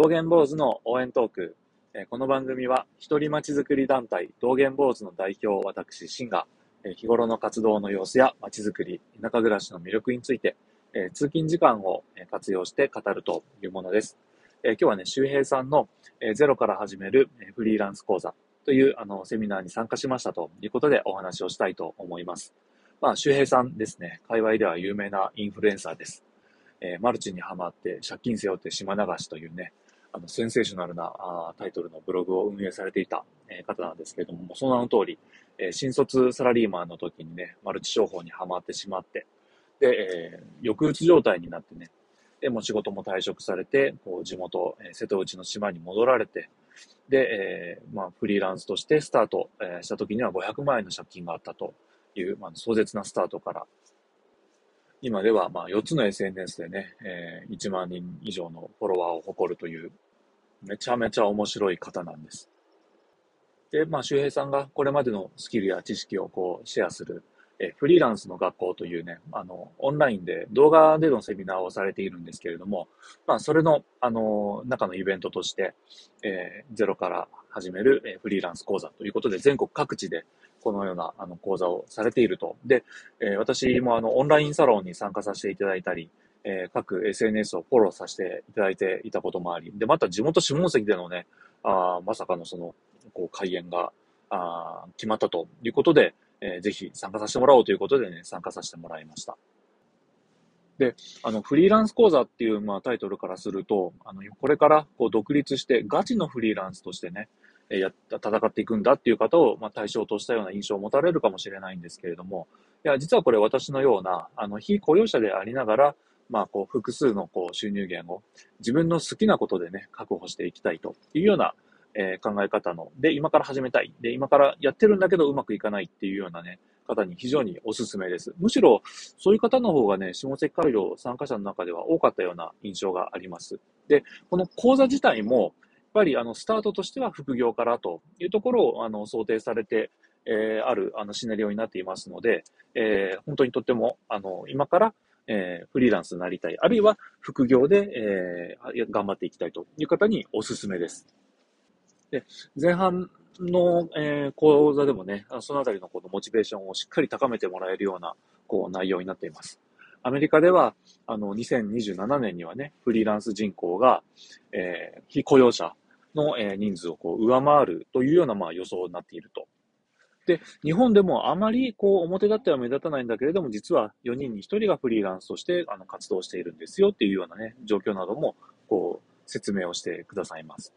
道元坊主の応援トーク。この番組は、一人まちづくり団体、道元坊主の代表、私、シンが、日頃の活動の様子やまちづくり、田舎暮らしの魅力について、通勤時間を活用して語るというものです。今日はね、周平さんのゼロから始めるフリーランス講座というあのセミナーに参加しましたということでお話をしたいと思います。まあ、周平さんですね、界隈では有名なインフルエンサーです。え、マルチにはまって借金背負って島流しというね、あの、センセーショナルなあタイトルのブログを運営されていた、えー、方なんですけれども、その名の通り、えー、新卒サラリーマンの時にね、マルチ商法にはまってしまって、で、えー、抑うつ状態になってね、で、も仕事も退職されて、こう、地元、えー、瀬戸内の島に戻られて、で、えー、まあ、フリーランスとしてスタート、えー、した時には500万円の借金があったという、まあ、壮絶なスタートから、今ではまあ4つの SNS でね、えー、1万人以上のフォロワーを誇るという、めちゃめちゃ面白い方なんです。で、まあ、周平さんがこれまでのスキルや知識をこうシェアする、えフリーランスの学校というね、あの、オンラインで動画でのセミナーをされているんですけれども、まあ、それの、あの、中のイベントとして、えー、ゼロから始める、えフリーランス講座ということで、全国各地で、このようなあの講座をされていると。で、えー、私もあのオンラインサロンに参加させていただいたり、えー、各 SNS をフォローさせていただいていたこともあり、で、また地元下関でのね、あまさかのその、こう、開演が、あ決まったということで、えー、ぜひ参加させてもらおうということでね、参加させてもらいました。で、あの、フリーランス講座っていう、まあ、タイトルからすると、あの、これから、こう、独立して、ガチのフリーランスとしてね、えやっ戦っていくんだっていう方を、まあ、対象としたような印象を持たれるかもしれないんですけれども、いや、実はこれ私のような、あの、非雇用者でありながら、まあ、こう、複数のこう収入源を自分の好きなことでね、確保していきたいというような、えー、考え方の、で、今から始めたい。で、今からやってるんだけどうまくいかないっていうようなね、方に非常におすすめです。むしろ、そういう方の方がね、下関回路参加者の中では多かったような印象があります。で、この講座自体も、ぱりあのスタートとしては副業からというところをあの想定されて、えー、あるあのシナリオになっていますので、えー、本当にとってもあの今から、えー、フリーランスになりたい、あるいは副業で、えー、頑張っていきたいという方におすすめです。で前半の、えー、講座でもね、そのあたりのこのモチベーションをしっかり高めてもらえるようなこう内容になっています。アメリカでは、あの、2027年にはね、フリーランス人口が、えー、非雇用者の、えー、人数をこう上回るというような、まあ、予想になっていると。で、日本でもあまりこう表立っては目立たないんだけれども、実は4人に1人がフリーランスとしてあの活動しているんですよっていうようなね、状況などもこう説明をしてくださいます。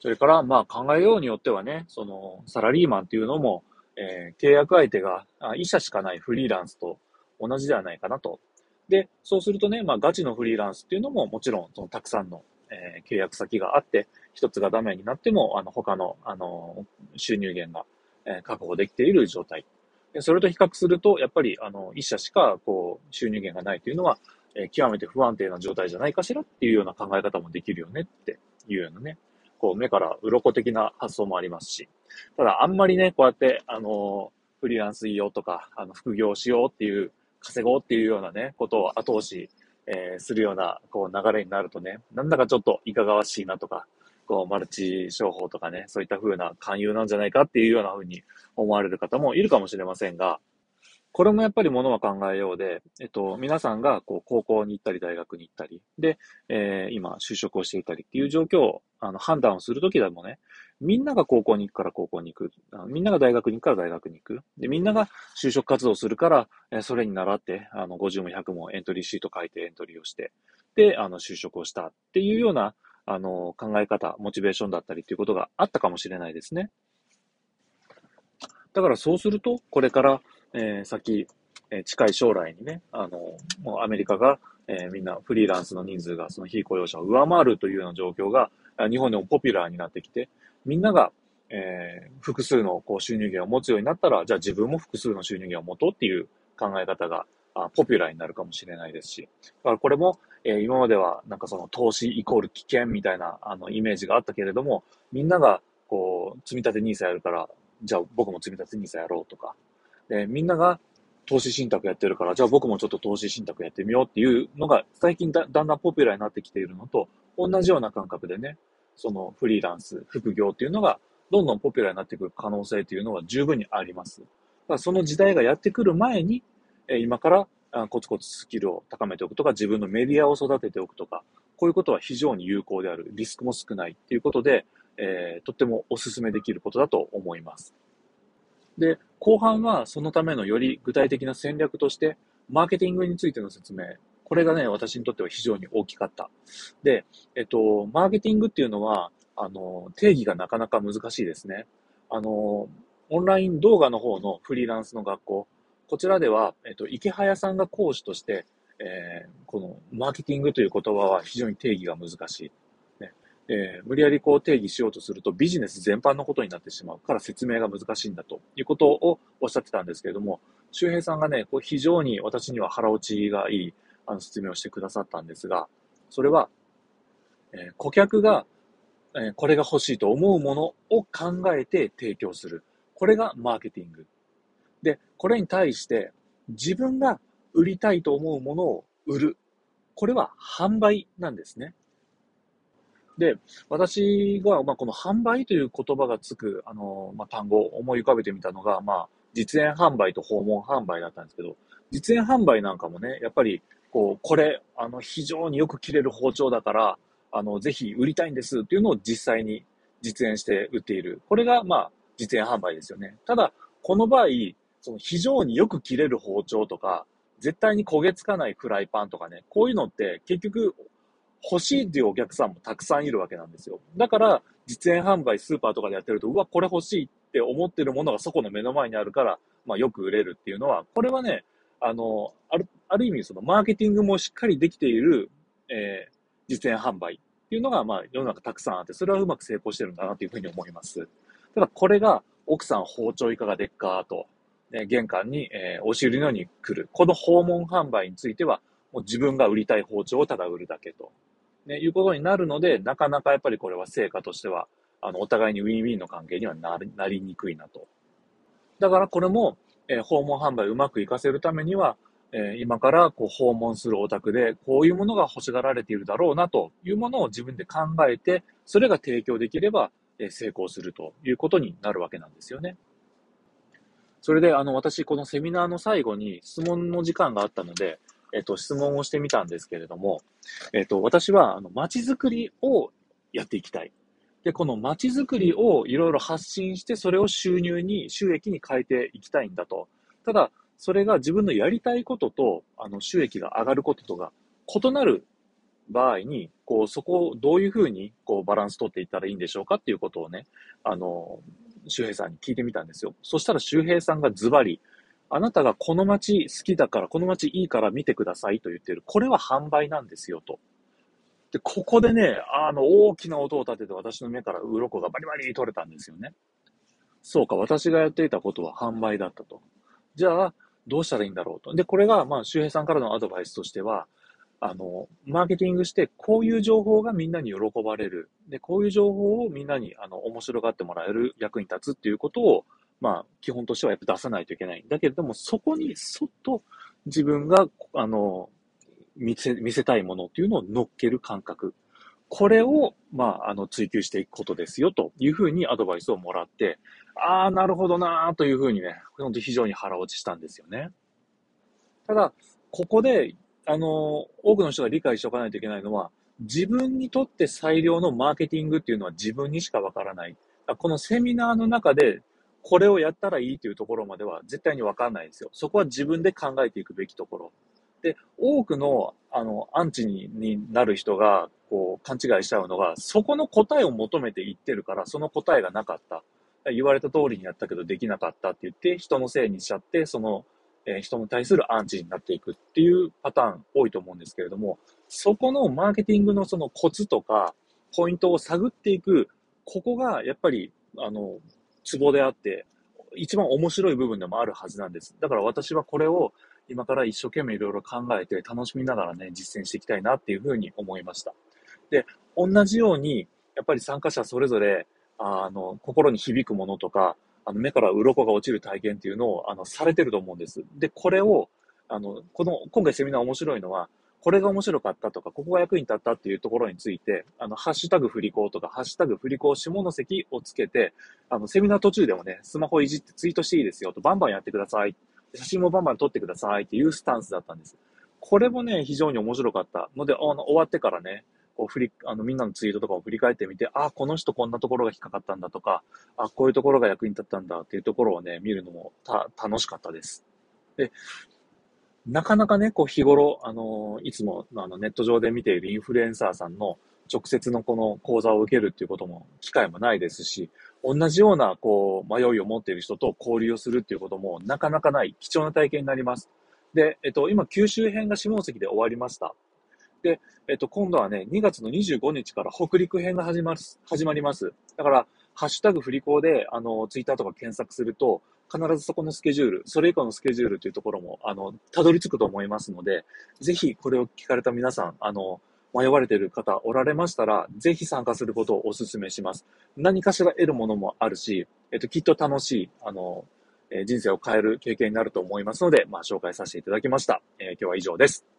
それから、まあ考えようによってはね、そのサラリーマンっていうのも、えー、契約相手が医者しかないフリーランスと同じではないかなと。で、そうするとね、まあガチのフリーランスっていうのももちろんそのたくさんのえー、契約先があって、一つがダメになっても、あの、他の、あの、収入源が、えー、確保できている状態。でそれと比較すると、やっぱり、あの、一社しか、こう、収入源がないというのは、えー、極めて不安定な状態じゃないかしらっていうような考え方もできるよねっていうようなね、こう、目から鱗的な発想もありますし、ただ、あんまりね、こうやって、あの、フリーランスいいよとか、あの、副業しようっていう、稼ごうっていうようなね、ことを後押しえー、するような、こう、流れになるとね、なんだかちょっといかがわしいなとか、こう、マルチ商法とかね、そういった風な勧誘なんじゃないかっていうような風に思われる方もいるかもしれませんが、これもやっぱりものは考えようで、えっと、皆さんがこう高校に行ったり大学に行ったり、で、えー、今就職をしていたりっていう状況をあの判断をするときでもね、みんなが高校に行くから高校に行く。みんなが大学に行くから大学に行く。で、みんなが就職活動するから、え、それに習って、あの、50も100もエントリーシート書いてエントリーをして、で、あの、就職をしたっていうような、あの、考え方、モチベーションだったりっていうことがあったかもしれないですね。だからそうすると、これからえー、先、えー、近い将来にね、あの、もうアメリカが、えー、みんなフリーランスの人数がその非雇用者を上回るというような状況が、日本でもポピュラーになってきて、みんなが、えー、複数のこう収入源を持つようになったら、じゃあ自分も複数の収入源を持とうっていう考え方が、あポピュラーになるかもしれないですし。だからこれも、えー、今まではなんかその投資イコール危険みたいなあのイメージがあったけれども、みんながこう、積み立て NISA やるから、じゃあ僕も積み立て NISA やろうとか、で、みんなが、投資信託やってるから、じゃあ僕もちょっと投資信託やってみようっていうのが最近だだんだんポピュラーになってきているのと、同じような感覚でね、そのフリーランス、副業っていうのがどんどんポピュラーになってくる可能性っていうのは十分にあります。だからその時代がやってくる前に、今からコツコツスキルを高めておくとか、自分のメディアを育てておくとか、こういうことは非常に有効である。リスクも少ないっていうことで、えー、とってもお勧めできることだと思います。で、後半はそのためのより具体的な戦略として、マーケティングについての説明。これがね、私にとっては非常に大きかった。で、えっと、マーケティングっていうのは、あの、定義がなかなか難しいですね。あの、オンライン動画の方のフリーランスの学校、こちらでは、えっと、池早さんが講師として、えー、このマーケティングという言葉は非常に定義が難しい。えー、無理やりこう定義しようとするとビジネス全般のことになってしまうから説明が難しいんだということをおっしゃってたんですけれども、周平さんがね、こう非常に私には腹落ちがいいあの説明をしてくださったんですが、それは、えー、顧客が、えー、これが欲しいと思うものを考えて提供する。これがマーケティング。で、これに対して自分が売りたいと思うものを売る。これは販売なんですね。で、私が、まあ、この販売という言葉がつく、あの、まあ、単語を思い浮かべてみたのが、まあ、実演販売と訪問販売だったんですけど、実演販売なんかもね、やっぱり、こう、これ、あの、非常によく切れる包丁だから、あの、ぜひ売りたいんですっていうのを実際に実演して売っている。これが、まあ、実演販売ですよね。ただ、この場合、その非常によく切れる包丁とか、絶対に焦げつかないフライパンとかね、こういうのって結局欲しいっていうお客さんもたくさんいるわけなんですよ。だから、実演販売スーパーとかでやってると、うわ、これ欲しいって思ってるものがそこの目の前にあるから、まあよく売れるっていうのは、これはね、あの、ある、ある意味そのマーケティングもしっかりできている、えー、実演販売っていうのが、まあ世の中たくさんあって、それはうまく成功してるんだなというふうに思います。ただこれが、奥さん包丁いかがでっかと、ね、玄関に、えー、押し売りのように来る。この訪問販売については、もう自分が売りたい包丁をただ売るだけと。ね、いうことになるので、なかなかやっぱりこれは成果としては、あの、お互いにウィンウィンの関係にはなりにくいなと。だからこれも、えー、訪問販売うまくいかせるためには、え、今からこう訪問するお宅で、こういうものが欲しがられているだろうなというものを自分で考えて、それが提供できれば、え、成功するということになるわけなんですよね。それで、あの、私、このセミナーの最後に質問の時間があったので、えっと、質問をしてみたんですけれども、えっと、私は、あの、街づくりをやっていきたい。で、この街づくりをいろいろ発信して、それを収入に、収益に変えていきたいんだと。ただ、それが自分のやりたいことと、あの、収益が上がることとが異なる場合に、こう、そこをどういうふうに、こう、バランス取っていったらいいんでしょうかっていうことをね、あの、周平さんに聞いてみたんですよ。そしたら周平さんがズバリ、あなたがこの街好きだから、この街いいから見てくださいと言ってる。これは販売なんですよと。で、ここでね、あの、大きな音を立てて私の目から鱗がバリバリ取れたんですよね。そうか、私がやっていたことは販売だったと。じゃあ、どうしたらいいんだろうと。で、これが、まあ、周平さんからのアドバイスとしては、あの、マーケティングして、こういう情報がみんなに喜ばれる。で、こういう情報をみんなに、あの、面白がってもらえる役に立つっていうことを、まあ、基本としてはやっぱ出さないといけない。だけれども、そこにそっと自分が、あの、見せ、見せたいものっていうのを乗っける感覚。これを、まあ、あの、追求していくことですよ、というふうにアドバイスをもらって、ああ、なるほどなというふうにね、本当非常に腹落ちしたんですよね。ただ、ここで、あの、多くの人が理解しておかないといけないのは、自分にとって最良のマーケティングっていうのは自分にしかわからない。このセミナーの中でこれをやったらいいというところまでは絶対にわかんないですよ。そこは自分で考えていくべきところ。で、多くの、あの、アンチにになる人が、こう、勘違いしちゃうのが、そこの答えを求めて言ってるから、その答えがなかった。言われた通りにやったけどできなかったって言って、人のせいにしちゃって、その、えー、人に対するアンチになっていくっていうパターン多いと思うんですけれども、そこのマーケティングのそのコツとか、ポイントを探っていく、ここがやっぱり、あの、ツボであって、一番面白い部分でもあるはずなんです。だから私はこれを今から一生懸命いろいろ考えて楽しみながらね、実践していきたいなっていうふうに思いました。で、同じように、やっぱり参加者それぞれ、あの、心に響くものとか、あの、目から鱗が落ちる体験っていうのを、あの、されてると思うんです。で、これを、あの、この、今回セミナー面白いのは、これが面白かったとか、ここが役に立ったっていうところについて、あの、ハッシュタグ振り子とか、ハッシュタグ振り子下関をつけて、あの、セミナー途中でもね、スマホいじってツイートしていいですよと、バンバンやってください。写真もバンバン撮ってくださいっていうスタンスだったんです。これもね、非常に面白かったので、あの、終わってからね、こう振り、あの、みんなのツイートとかを振り返ってみて、あ、この人こんなところが引っかかったんだとか、あ、こういうところが役に立ったんだっていうところをね、見るのもた、楽しかったです。で、なかなかね、こう日頃、あの、いつもあのネット上で見ているインフルエンサーさんの直接のこの講座を受けるっていうことも、機会もないですし、同じような、こう、迷いを持っている人と交流をするっていうことも、なかなかない貴重な体験になります。で、えっと、今、九州編が下関で終わりました。で、えっと、今度はね、2月の25日から北陸編が始まる、始まります。だから、ハッシュタグ振り子で、あの、ツイッターとか検索すると、必ずそこのスケジュール、それ以降のスケジュールというところも、あの、たどり着くと思いますので、ぜひこれを聞かれた皆さん、あの、迷われている方おられましたら、ぜひ参加することをお勧めします。何かしら得るものもあるし、えっと、きっと楽しい、あの、え人生を変える経験になると思いますので、まあ、紹介させていただきました。えー、今日は以上です。